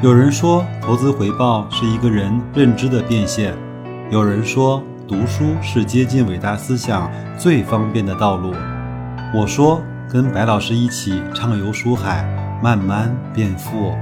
有人说，投资回报是一个人认知的变现；有人说，读书是接近伟大思想最方便的道路。我说，跟白老师一起畅游书海，慢慢变富。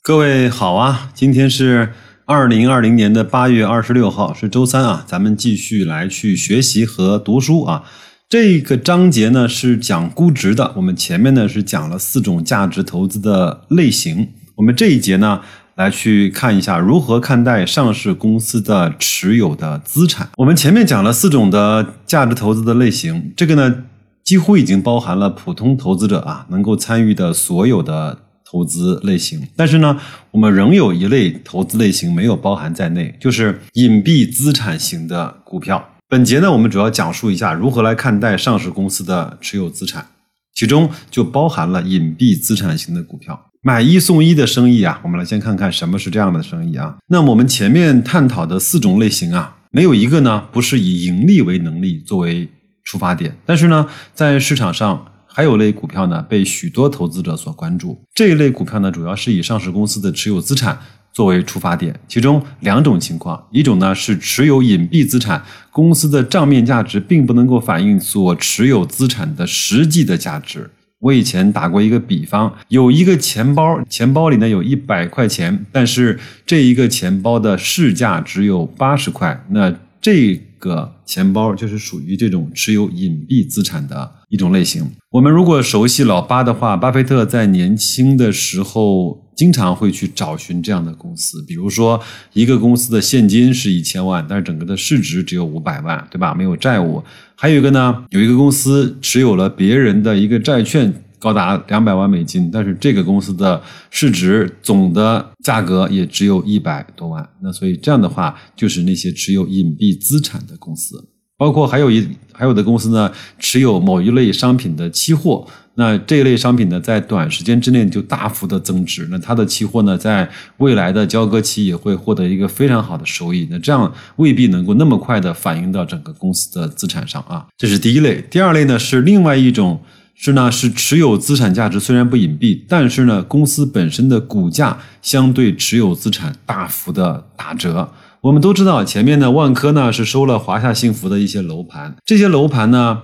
各位好啊，今天是二零二零年的八月二十六号，是周三啊，咱们继续来去学习和读书啊。这个章节呢是讲估值的，我们前面呢是讲了四种价值投资的类型，我们这一节呢来去看一下如何看待上市公司的持有的资产。我们前面讲了四种的价值投资的类型，这个呢几乎已经包含了普通投资者啊能够参与的所有的投资类型，但是呢我们仍有一类投资类型没有包含在内，就是隐蔽资产型的股票。本节呢，我们主要讲述一下如何来看待上市公司的持有资产，其中就包含了隐蔽资产型的股票，买一送一的生意啊。我们来先看看什么是这样的生意啊。那么我们前面探讨的四种类型啊，没有一个呢不是以盈利为能力作为出发点，但是呢，在市场上还有类股票呢被许多投资者所关注。这一类股票呢，主要是以上市公司的持有资产。作为出发点，其中两种情况，一种呢是持有隐蔽资产，公司的账面价值并不能够反映所持有资产的实际的价值。我以前打过一个比方，有一个钱包，钱包里呢有一百块钱，但是这一个钱包的市价只有八十块，那这个钱包就是属于这种持有隐蔽资产的一种类型。我们如果熟悉老巴的话，巴菲特在年轻的时候。经常会去找寻这样的公司，比如说一个公司的现金是一千万，但是整个的市值只有五百万，对吧？没有债务。还有一个呢，有一个公司持有了别人的一个债券，高达两百万美金，但是这个公司的市值总的价格也只有一百多万。那所以这样的话，就是那些持有隐蔽资产的公司，包括还有一还有的公司呢，持有某一类商品的期货。那这一类商品呢，在短时间之内就大幅的增值，那它的期货呢，在未来的交割期也会获得一个非常好的收益。那这样未必能够那么快的反映到整个公司的资产上啊。这是第一类。第二类呢，是另外一种，是呢是持有资产价值虽然不隐蔽，但是呢公司本身的股价相对持有资产大幅的打折。我们都知道，前面呢万科呢是收了华夏幸福的一些楼盘，这些楼盘呢。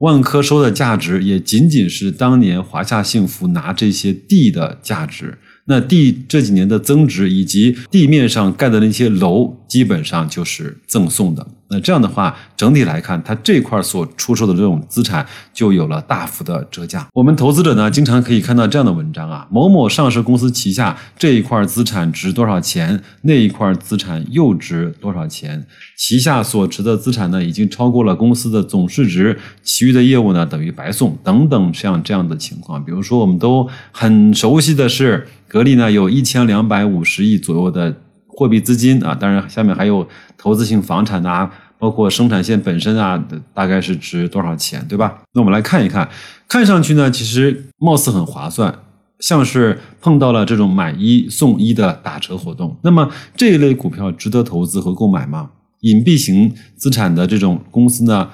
万科收的价值也仅仅是当年华夏幸福拿这些地的价值。那地这几年的增值，以及地面上盖的那些楼，基本上就是赠送的。那这样的话，整体来看，它这块所出售的这种资产就有了大幅的折价。我们投资者呢，经常可以看到这样的文章啊：某某上市公司旗下这一块资产值多少钱，那一块资产又值多少钱？旗下所持的资产呢，已经超过了公司的总市值，其余的业务呢，等于白送等等，像这样的情况。比如说，我们都很熟悉的是。格力呢有一千两百五十亿左右的货币资金啊，当然下面还有投资性房产呐，包括生产线本身啊，大概是值多少钱，对吧？那我们来看一看，看上去呢，其实貌似很划算，像是碰到了这种买一送一的打折活动。那么这一类股票值得投资和购买吗？隐蔽型资产的这种公司呢？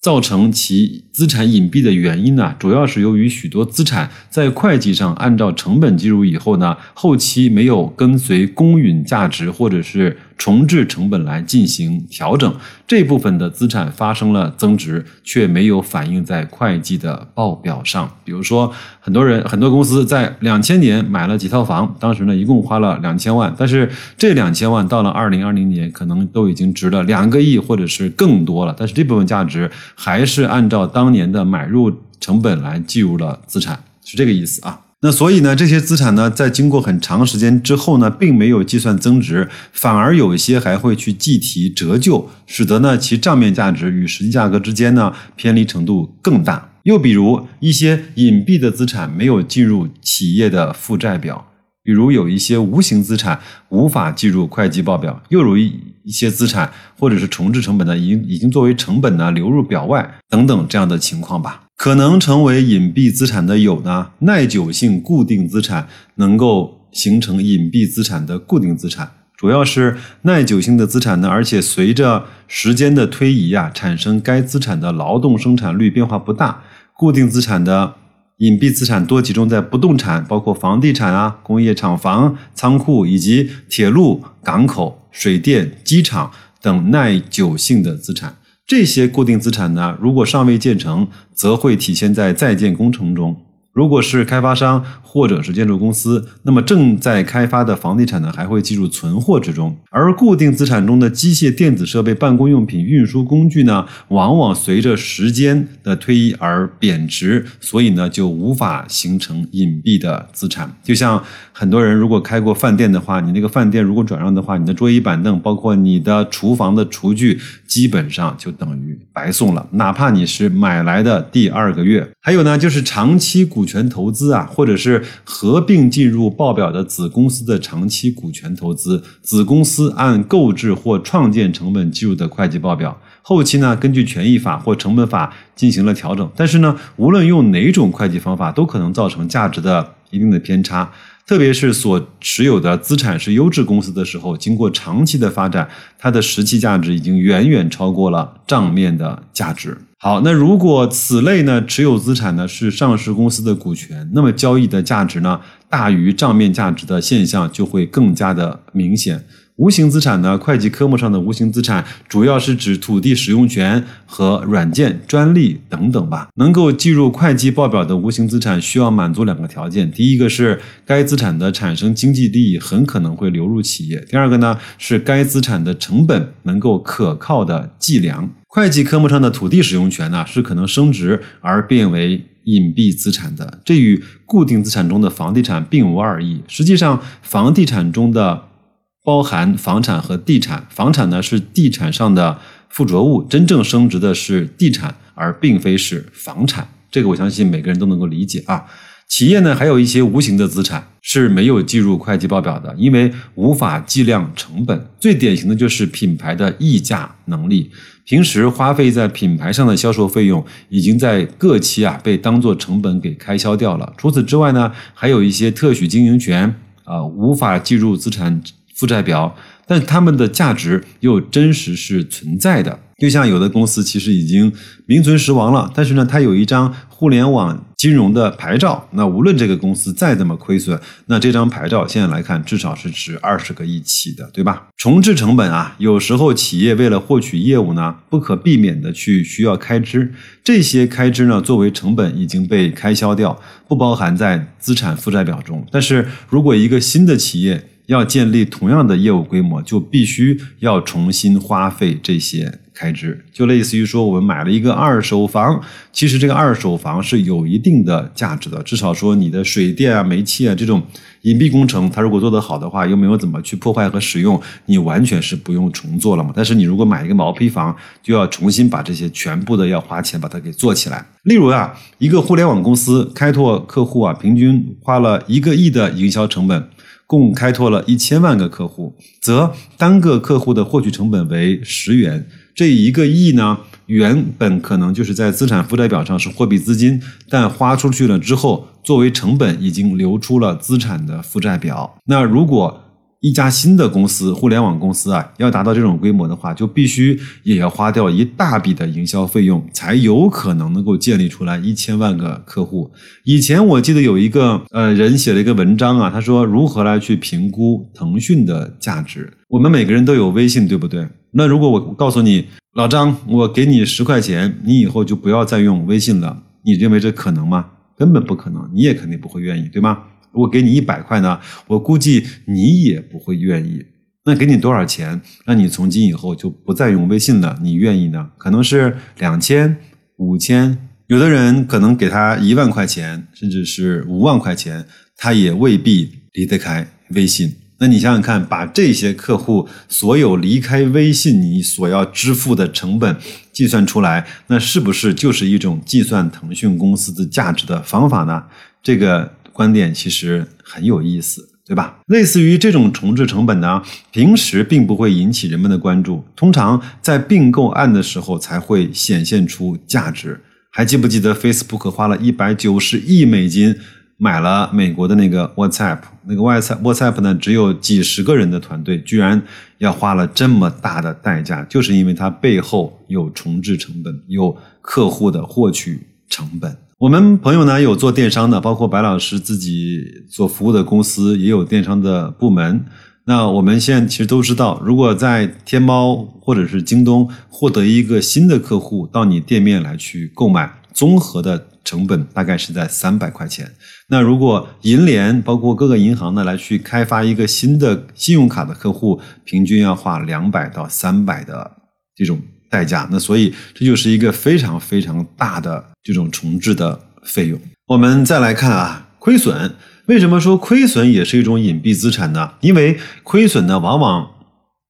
造成其资产隐蔽的原因呢，主要是由于许多资产在会计上按照成本计入以后呢，后期没有跟随公允价值或者是。重置成本来进行调整，这部分的资产发生了增值，却没有反映在会计的报表上。比如说，很多人、很多公司在两千年买了几套房，当时呢一共花了两千万，但是这两千万到了二零二零年，可能都已经值了两个亿或者是更多了，但是这部分价值还是按照当年的买入成本来计入了资产，是这个意思啊。那所以呢，这些资产呢，在经过很长时间之后呢，并没有计算增值，反而有一些还会去计提折旧，使得呢其账面价值与实际价格之间呢偏离程度更大。又比如一些隐蔽的资产没有进入企业的负债表，比如有一些无形资产无法计入会计报表，又如一一些资产或者是重置成本呢，已经已经作为成本呢流入表外等等这样的情况吧。可能成为隐蔽资产的有呢，耐久性固定资产能够形成隐蔽资产的固定资产，主要是耐久性的资产呢，而且随着时间的推移啊，产生该资产的劳动生产率变化不大，固定资产的隐蔽资产多集中在不动产，包括房地产啊、工业厂房、仓库以及铁路、港口、水电、机场等耐久性的资产。这些固定资产呢，如果尚未建成，则会体现在在建工程中。如果是开发商或者是建筑公司，那么正在开发的房地产呢，还会计入存货之中。而固定资产中的机械、电子设备、办公用品、运输工具呢，往往随着时间的推移而贬值，所以呢，就无法形成隐蔽的资产。就像很多人如果开过饭店的话，你那个饭店如果转让的话，你的桌椅板凳，包括你的厨房的厨具，基本上就等于白送了，哪怕你是买来的第二个月。还有呢，就是长期股。股权投资啊，或者是合并进入报表的子公司的长期股权投资，子公司按购置或创建成本计入的会计报表，后期呢根据权益法或成本法进行了调整。但是呢，无论用哪种会计方法，都可能造成价值的一定的偏差。特别是所持有的资产是优质公司的时候，经过长期的发展，它的实际价值已经远远超过了账面的价值。好，那如果此类呢持有资产呢是上市公司的股权，那么交易的价值呢大于账面价值的现象就会更加的明显。无形资产呢，会计科目上的无形资产主要是指土地使用权和软件、专利等等吧。能够计入会计报表的无形资产需要满足两个条件：第一个是该资产的产生经济利益很可能会流入企业；第二个呢是该资产的成本能够可靠的计量。会计科目上的土地使用权呢，是可能升值而变为隐蔽资产的，这与固定资产中的房地产并无二异。实际上，房地产中的包含房产和地产，房产呢是地产上的附着物，真正升值的是地产，而并非是房产。这个我相信每个人都能够理解啊。企业呢，还有一些无形的资产是没有计入会计报表的，因为无法计量成本。最典型的就是品牌的溢价能力，平时花费在品牌上的销售费用，已经在各期啊被当做成本给开销掉了。除此之外呢，还有一些特许经营权啊，无法计入资产负债表，但它们的价值又真实是存在的。就像有的公司其实已经名存实亡了，但是呢，它有一张互联网金融的牌照。那无论这个公司再怎么亏损，那这张牌照现在来看至少是值二十个亿起的，对吧？重置成本啊，有时候企业为了获取业务呢，不可避免的去需要开支，这些开支呢作为成本已经被开销掉，不包含在资产负债表中。但是如果一个新的企业，要建立同样的业务规模，就必须要重新花费这些开支，就类似于说我们买了一个二手房，其实这个二手房是有一定的价值的，至少说你的水电啊、煤气啊这种隐蔽工程，它如果做得好的话，又没有怎么去破坏和使用，你完全是不用重做了嘛。但是你如果买一个毛坯房，就要重新把这些全部的要花钱把它给做起来。例如啊，一个互联网公司开拓客户啊，平均花了一个亿的营销成本。共开拓了一千万个客户，则单个客户的获取成本为十元。这一个亿呢，原本可能就是在资产负债表上是货币资金，但花出去了之后，作为成本已经流出了资产的负债表。那如果一家新的公司，互联网公司啊，要达到这种规模的话，就必须也要花掉一大笔的营销费用，才有可能能够建立出来一千万个客户。以前我记得有一个呃人写了一个文章啊，他说如何来去评估腾讯的价值。我们每个人都有微信，对不对？那如果我告诉你，老张，我给你十块钱，你以后就不要再用微信了，你认为这可能吗？根本不可能，你也肯定不会愿意，对吗？我给你一百块呢，我估计你也不会愿意。那给你多少钱，让你从今以后就不再用微信了？你愿意呢？可能是两千、五千，有的人可能给他一万块钱，甚至是五万块钱，他也未必离得开微信。那你想想看，把这些客户所有离开微信你所要支付的成本计算出来，那是不是就是一种计算腾讯公司的价值的方法呢？这个。观点其实很有意思，对吧？类似于这种重置成本呢，平时并不会引起人们的关注，通常在并购案的时候才会显现出价值。还记不记得 Facebook 花了一百九十亿美金买了美国的那个 WhatsApp？那个 WhatsApp WhatsApp 呢，只有几十个人的团队，居然要花了这么大的代价，就是因为它背后有重置成本，有客户的获取成本。我们朋友呢有做电商的，包括白老师自己所服务的公司也有电商的部门。那我们现在其实都知道，如果在天猫或者是京东获得一个新的客户到你店面来去购买，综合的成本大概是在三百块钱。那如果银联包括各个银行呢来去开发一个新的信用卡的客户，平均要花两百到三百的这种。代价，那所以这就是一个非常非常大的这种重置的费用。我们再来看啊，亏损。为什么说亏损也是一种隐蔽资产呢？因为亏损呢，往往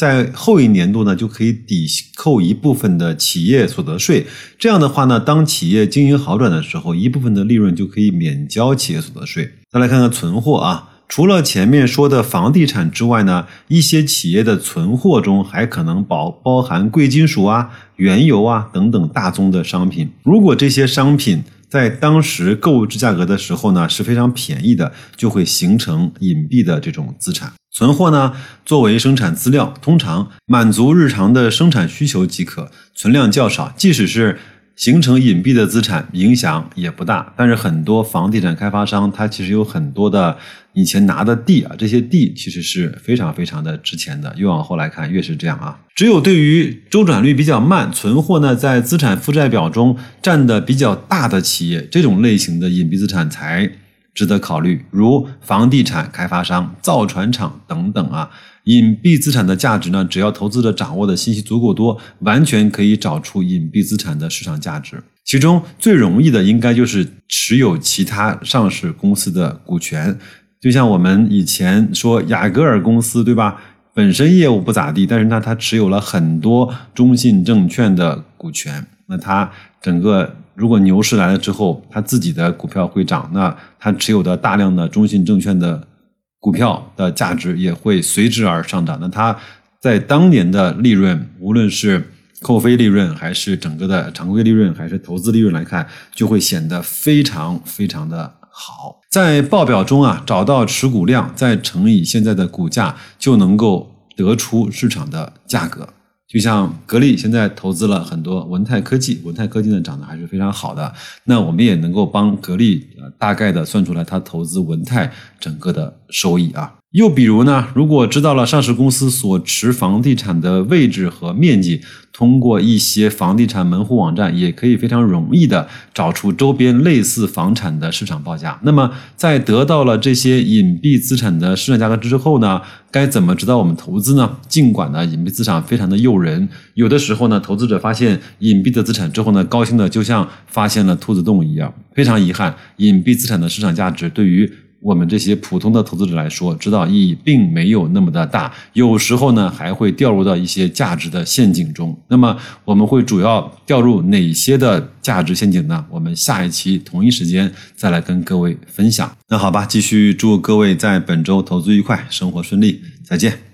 在后一年度呢就可以抵扣一部分的企业所得税。这样的话呢，当企业经营好转的时候，一部分的利润就可以免交企业所得税。再来看看存货啊。除了前面说的房地产之外呢，一些企业的存货中还可能包包含贵金属啊、原油啊等等大宗的商品。如果这些商品在当时购置价格的时候呢是非常便宜的，就会形成隐蔽的这种资产。存货呢作为生产资料，通常满足日常的生产需求即可，存量较少。即使是形成隐蔽的资产影响也不大，但是很多房地产开发商他其实有很多的以前拿的地啊，这些地其实是非常非常的值钱的。越往后来看越是这样啊。只有对于周转率比较慢、存货呢在资产负债表中占的比较大的企业，这种类型的隐蔽资产才值得考虑，如房地产开发商、造船厂等等啊。隐蔽资产的价值呢？只要投资者掌握的信息足够多，完全可以找出隐蔽资产的市场价值。其中最容易的应该就是持有其他上市公司的股权。就像我们以前说雅戈尔公司，对吧？本身业务不咋地，但是呢，它持有了很多中信证券的股权。那它整个如果牛市来了之后，它自己的股票会涨，那它持有的大量的中信证券的。股票的价值也会随之而上涨。那它在当年的利润，无论是扣非利润，还是整个的常规利润，还是投资利润来看，就会显得非常非常的好。在报表中啊，找到持股量，再乘以现在的股价，就能够得出市场的价格。就像格力现在投资了很多文泰科技，文泰科技呢涨得还是非常好的。那我们也能够帮格力呃大概的算出来它投资文泰整个的收益啊。又比如呢，如果知道了上市公司所持房地产的位置和面积，通过一些房地产门户网站，也可以非常容易的找出周边类似房产的市场报价。那么，在得到了这些隐蔽资产的市场价格之后呢，该怎么指导我们投资呢？尽管呢，隐蔽资产非常的诱人，有的时候呢，投资者发现隐蔽的资产之后呢，高兴的就像发现了兔子洞一样。非常遗憾，隐蔽资产的市场价值对于我们这些普通的投资者来说，指导意义并没有那么的大，有时候呢还会掉入到一些价值的陷阱中。那么我们会主要掉入哪些的价值陷阱呢？我们下一期同一时间再来跟各位分享。那好吧，继续祝各位在本周投资愉快，生活顺利，再见。